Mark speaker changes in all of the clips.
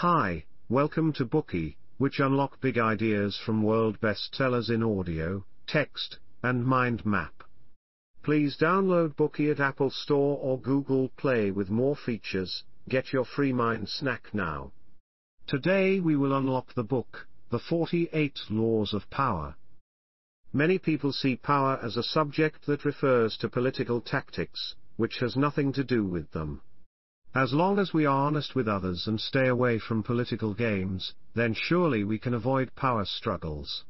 Speaker 1: Hi, welcome to Bookey, which unlock big ideas from world bestsellers in audio, text, and mind map. Please download Bookey at Apple Store or Google Play with more features. Get your free mind snack now. Today we will unlock the book, The 48 Laws of Power. Many people see power as a subject that refers to political tactics, which has nothing to do with them. As long as we are honest with others and stay away from political games, then surely we can avoid power struggles.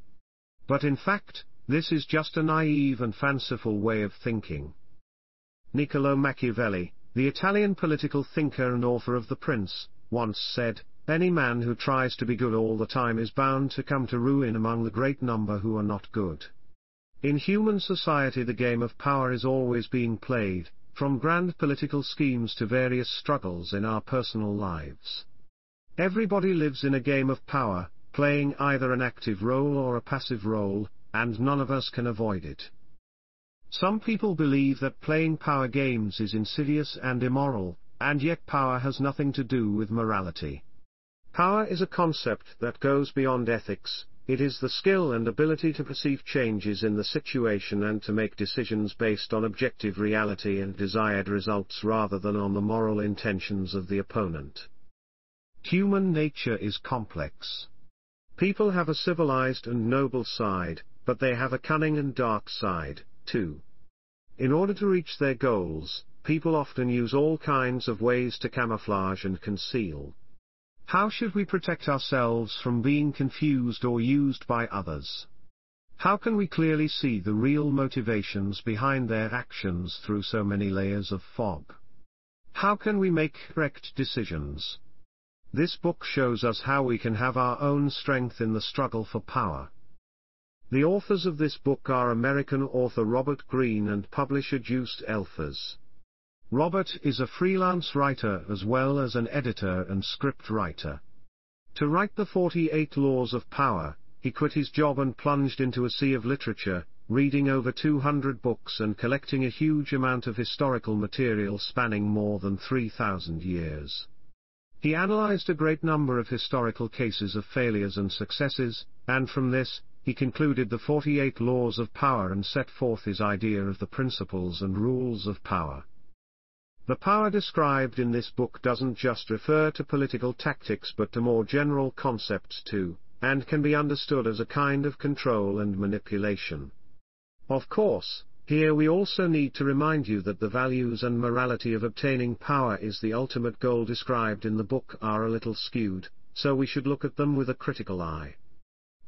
Speaker 1: But in fact, this is just a naive and fanciful way of thinking. Niccolo Machiavelli, the Italian political thinker and author of The Prince, once said, Any man who tries to be good all the time is bound to come to ruin among the great number who are not good. In human society the game of power is always being played, from grand political schemes to various struggles in our personal lives. Everybody lives in a game of power, playing either an active role or a passive role, and none of us can avoid it. Some people believe that playing power games is insidious and immoral, and yet power has nothing to do with morality. Power is a concept that goes beyond ethics, it is the skill and ability to perceive changes in the situation and to make decisions based on objective reality and desired results rather than on the moral intentions of the opponent. Human nature is complex. People have a civilized and noble side, but they have a cunning and dark side, too. In order to reach their goals, people often use all kinds of ways to camouflage and conceal. How should we protect ourselves from being confused or used by others? How can we clearly see the real motivations behind their actions through so many layers of fog? How can we make correct decisions? This book shows us how we can have our own strength in the struggle for power. The authors of this book are American author Robert Greene and publisher Joost Elffers. Robert is a freelance writer as well as an editor and script writer. To write the 48 Laws of Power, he quit his job and plunged into a sea of literature, reading over 200 books and collecting a huge amount of historical material spanning more than 3,000 years. He analyzed a great number of historical cases of failures and successes, and from this, he concluded the 48 Laws of Power and set forth his idea of the principles and rules of power. The power described in this book doesn't just refer to political tactics but to more general concepts too, and can be understood as a kind of control and manipulation. Of course, here we also need to remind you that the values and morality of obtaining power is the ultimate goal described in the book are a little skewed, so we should look at them with a critical eye.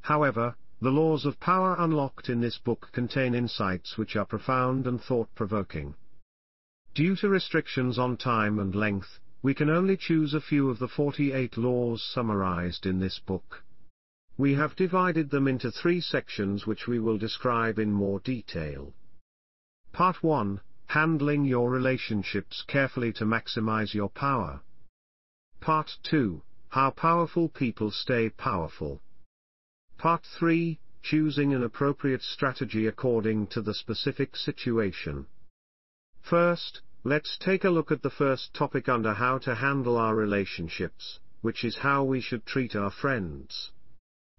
Speaker 1: However, the laws of power unlocked in this book contain insights which are profound and thought-provoking. Due to restrictions on time and length, we can only choose a few of the 48 laws summarized in this book. We have divided them into three sections which we will describe in more detail. Part 1 Handling your relationships carefully to maximize your power. Part 2 How powerful people stay powerful. Part 3 Choosing an appropriate strategy according to the specific situation. First, let's take a look at the first topic under how to handle our relationships, which is how we should treat our friends.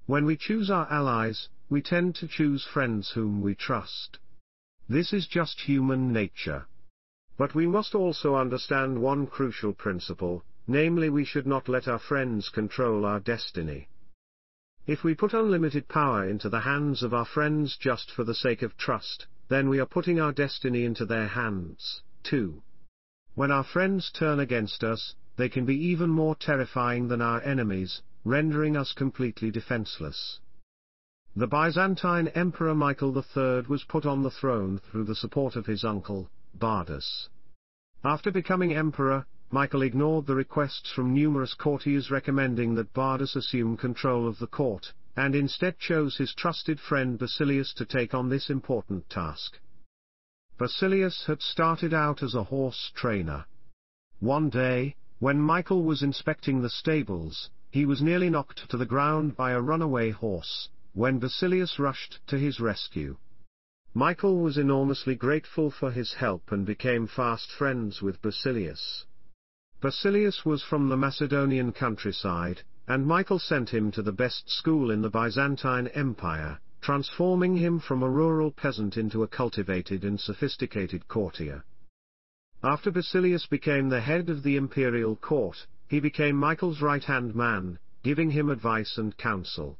Speaker 1: When we choose our allies, we tend to choose friends whom we trust. This is just human nature. But we must also understand one crucial principle, namely we should not let our friends control our destiny. If we put unlimited power into the hands of our friends just for the sake of trust, then we are putting our destiny into their hands, too. When our friends turn against us, they can be even more terrifying than our enemies, rendering us completely defenseless. The Byzantine Emperor Michael III was put on the throne through the support of his uncle, Bardas. After becoming emperor, Michael ignored the requests from numerous courtiers recommending that Bardas assume control of the court, and instead chose his trusted friend Basilius to take on this important task. Basilius had started out as a horse trainer. One day, when Michael was inspecting the stables, he was nearly knocked to the ground by a runaway horse, when Basilius rushed to his rescue. Michael was enormously grateful for his help and became fast friends with Basilius. Basilius was from the Macedonian countryside, and Michael sent him to the best school in the Byzantine Empire, transforming him from a rural peasant into a cultivated and sophisticated courtier. After Basilius became the head of the imperial court, he became Michael's right-hand man, giving him advice and counsel.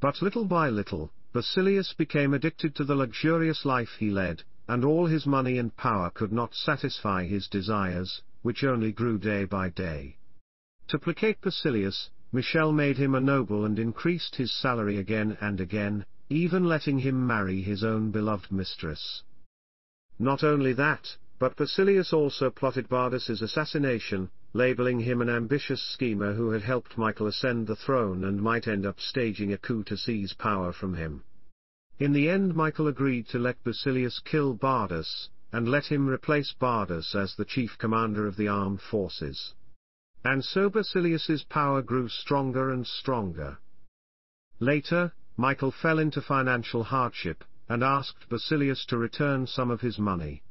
Speaker 1: But little by little, Basilius became addicted to the luxurious life he led, and all his money and power could not satisfy his desires, which only grew day by day. To placate Basilius, Michael made him a noble and increased his salary again and again, even letting him marry his own beloved mistress. Not only that, but Basilius also plotted Bardas's assassination, labeling him an ambitious schemer who had helped Michael ascend the throne and might end up staging a coup to seize power from him. In the end Michael agreed to let Basilius kill Bardas, and let him replace Bardas as the chief commander of the armed forces. And so Basilius's power grew stronger and stronger. Later, Michael fell into financial hardship, and asked Basilius to return some of his money.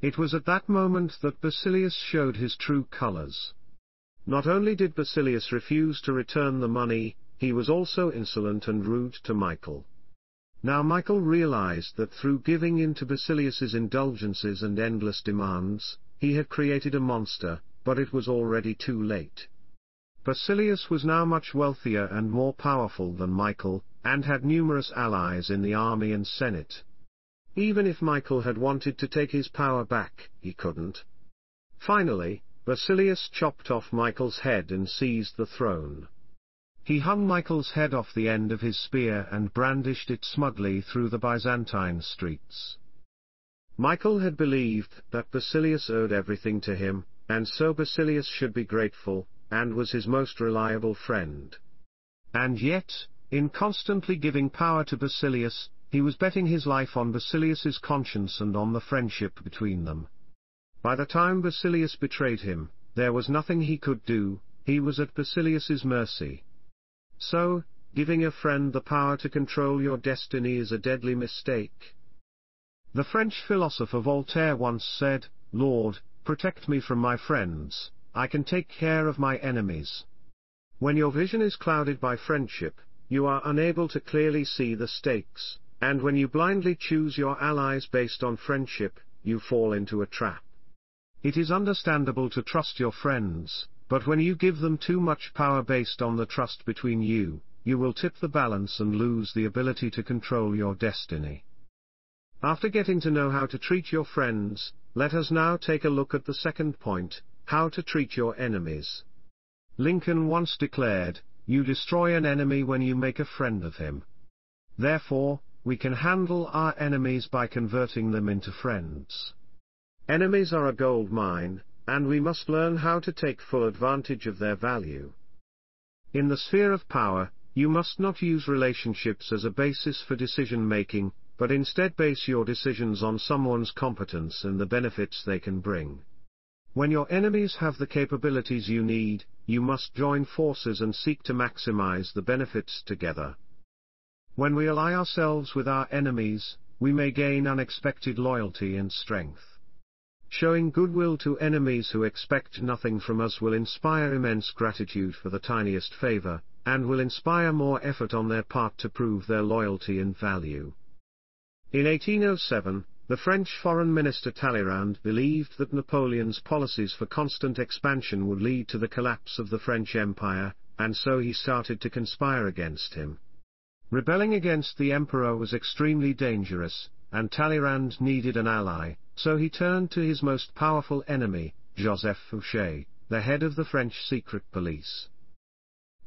Speaker 1: It was at that moment that Basilius showed his true colors. Not only did Basilius refuse to return the money, he was also insolent and rude to Michael. Now Michael realized that through giving in to Basilius's indulgences and endless demands, he had created a monster, but it was already too late. Basilius was now much wealthier and more powerful than Michael, and had numerous allies in the army and senate. Even if Michael had wanted to take his power back, he couldn't. Finally, Basilius chopped off Michael's head and seized the throne. He hung Michael's head off the end of his spear and brandished it smugly through the Byzantine streets. Michael had believed that Basilius owed everything to him, and so Basilius should be grateful, and was his most reliable friend. And yet, in constantly giving power to Basilius, he was betting his life on Basilius's conscience and on the friendship between them. By the time Basilius betrayed him, there was nothing he could do, he was at Basilius's mercy. So, giving a friend the power to control your destiny is a deadly mistake. The French philosopher Voltaire once said, Lord, protect me from my friends, I can take care of my enemies. When your vision is clouded by friendship, you are unable to clearly see the stakes, and when you blindly choose your allies based on friendship, you fall into a trap. It is understandable to trust your friends, but when you give them too much power based on the trust between you, you will tip the balance and lose the ability to control your destiny. After getting to know how to treat your friends, let us now take a look at the second point, how to treat your enemies. Lincoln once declared, you destroy an enemy when you make a friend of him. Therefore, we can handle our enemies by converting them into friends. Enemies are a gold mine, and we must learn how to take full advantage of their value. In the sphere of power, you must not use relationships as a basis for decision making, but instead base your decisions on someone's competence and the benefits they can bring. When your enemies have the capabilities you need, you must join forces and seek to maximize the benefits together. When we ally ourselves with our enemies, we may gain unexpected loyalty and strength. Showing goodwill to enemies who expect nothing from us will inspire immense gratitude for the tiniest favor, and will inspire more effort on their part to prove their loyalty and value. In 1807, the French Foreign Minister Talleyrand believed that Napoleon's policies for constant expansion would lead to the collapse of the French Empire, and so he started to conspire against him. Rebelling against the emperor was extremely dangerous, and Talleyrand needed an ally, so he turned to his most powerful enemy, Joseph Fouché, the head of the French secret police.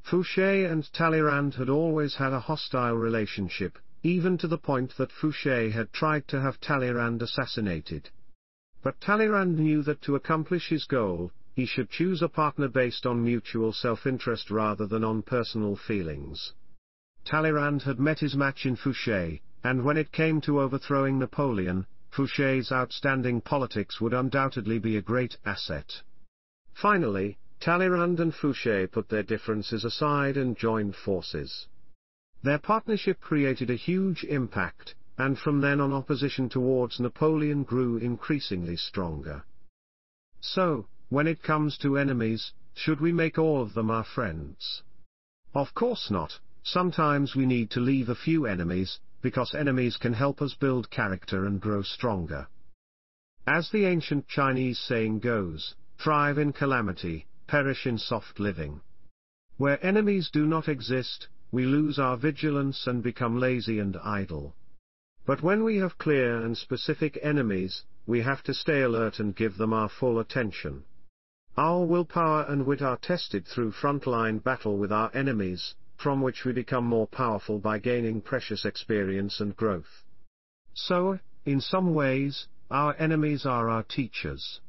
Speaker 1: Fouché and Talleyrand had always had a hostile relationship, even to the point that Fouché had tried to have Talleyrand assassinated. But Talleyrand knew that to accomplish his goal, he should choose a partner based on mutual self-interest rather than on personal feelings. Talleyrand had met his match in Fouché, and when it came to overthrowing Napoleon, Fouché's outstanding politics would undoubtedly be a great asset. Finally, Talleyrand and Fouché put their differences aside and joined forces. Their partnership created a huge impact, and from then on opposition towards Napoleon grew increasingly stronger. So, when it comes to enemies, should we make all of them our friends? Of course not, sometimes we need to leave a few enemies, because enemies can help us build character and grow stronger. As the ancient Chinese saying goes, thrive in calamity, perish in soft living. Where enemies do not exist, we lose our vigilance and become lazy and idle. But when we have clear and specific enemies, we have to stay alert and give them our full attention. Our willpower and wit are tested through frontline battle with our enemies, from which we become more powerful by gaining precious experience and growth. So, in some ways, our enemies are our teachers.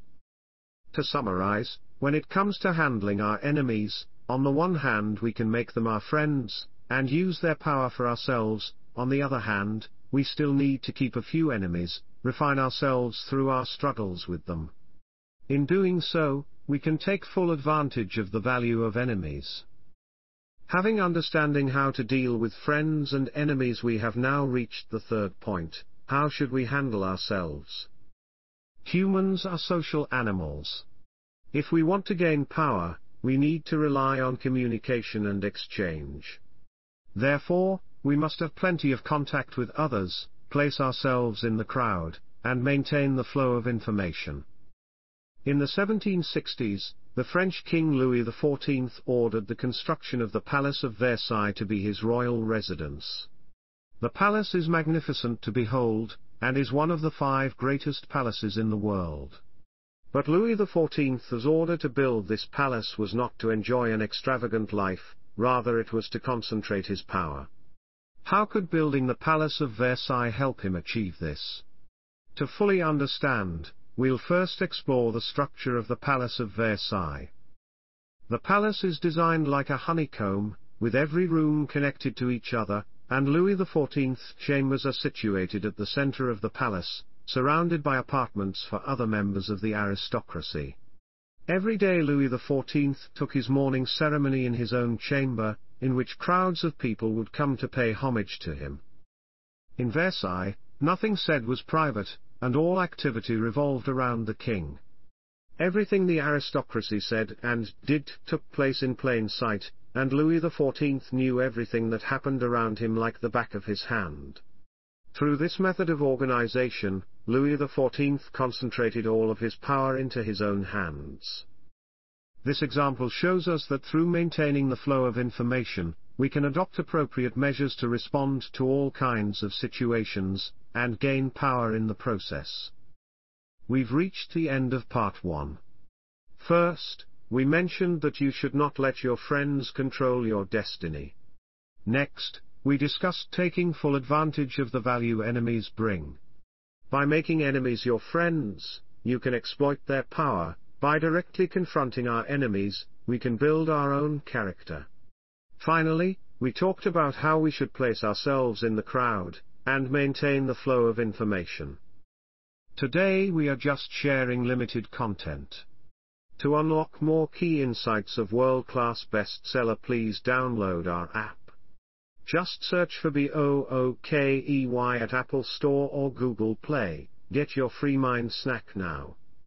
Speaker 1: To summarize, when it comes to handling our enemies, on the one hand we can make them our friends, and use their power for ourselves, on the other hand, we still need to keep a few enemies, refine ourselves through our struggles with them. In doing so, we can take full advantage of the value of enemies. Having understanding how to deal with friends and enemies we have now reached the third point, how should we handle ourselves? Humans are social animals. If we want to gain power, we need to rely on communication and exchange. Therefore, we must have plenty of contact with others, place ourselves in the crowd, and maintain the flow of information. In the 1760s, the French King Louis XIV ordered the construction of the Palace of Versailles to be his royal residence. The palace is magnificent to behold, and is one of the five greatest palaces in the world. But Louis XIV's order to build this palace was not to enjoy an extravagant life, rather it was to concentrate his power. How could building the Palace of Versailles help him achieve this? To fully understand, we'll first explore the structure of the Palace of Versailles. The palace is designed like a honeycomb, with every room connected to each other, and Louis XIV's chambers are situated at the center of the palace, surrounded by apartments for other members of the aristocracy. Every day Louis XIV took his morning ceremony in his own chamber, in which crowds of people would come to pay homage to him. In Versailles, nothing said was private, and all activity revolved around the king. Everything the aristocracy said and did took place in plain sight, and Louis XIV knew everything that happened around him like the back of his hand. Through this method of organization, Louis XIV concentrated all of his power into his own hands. This example shows us that through maintaining the flow of information, we can adopt appropriate measures to respond to all kinds of situations, and gain power in the process. We've reached the end of part 1. First, we mentioned that you should not let your friends control your destiny. Next, we discussed taking full advantage of the value enemies bring. By making enemies your friends, you can exploit their power, by directly confronting our enemies, we can build our own character. Finally, we talked about how we should place ourselves in the crowd, and maintain the flow of information. Today we are just sharing limited content. To unlock more key insights of world-class bestseller please download our app. Just search for B-O-O-K-E-Y at Apple Store or Google Play, get your free mind snack now.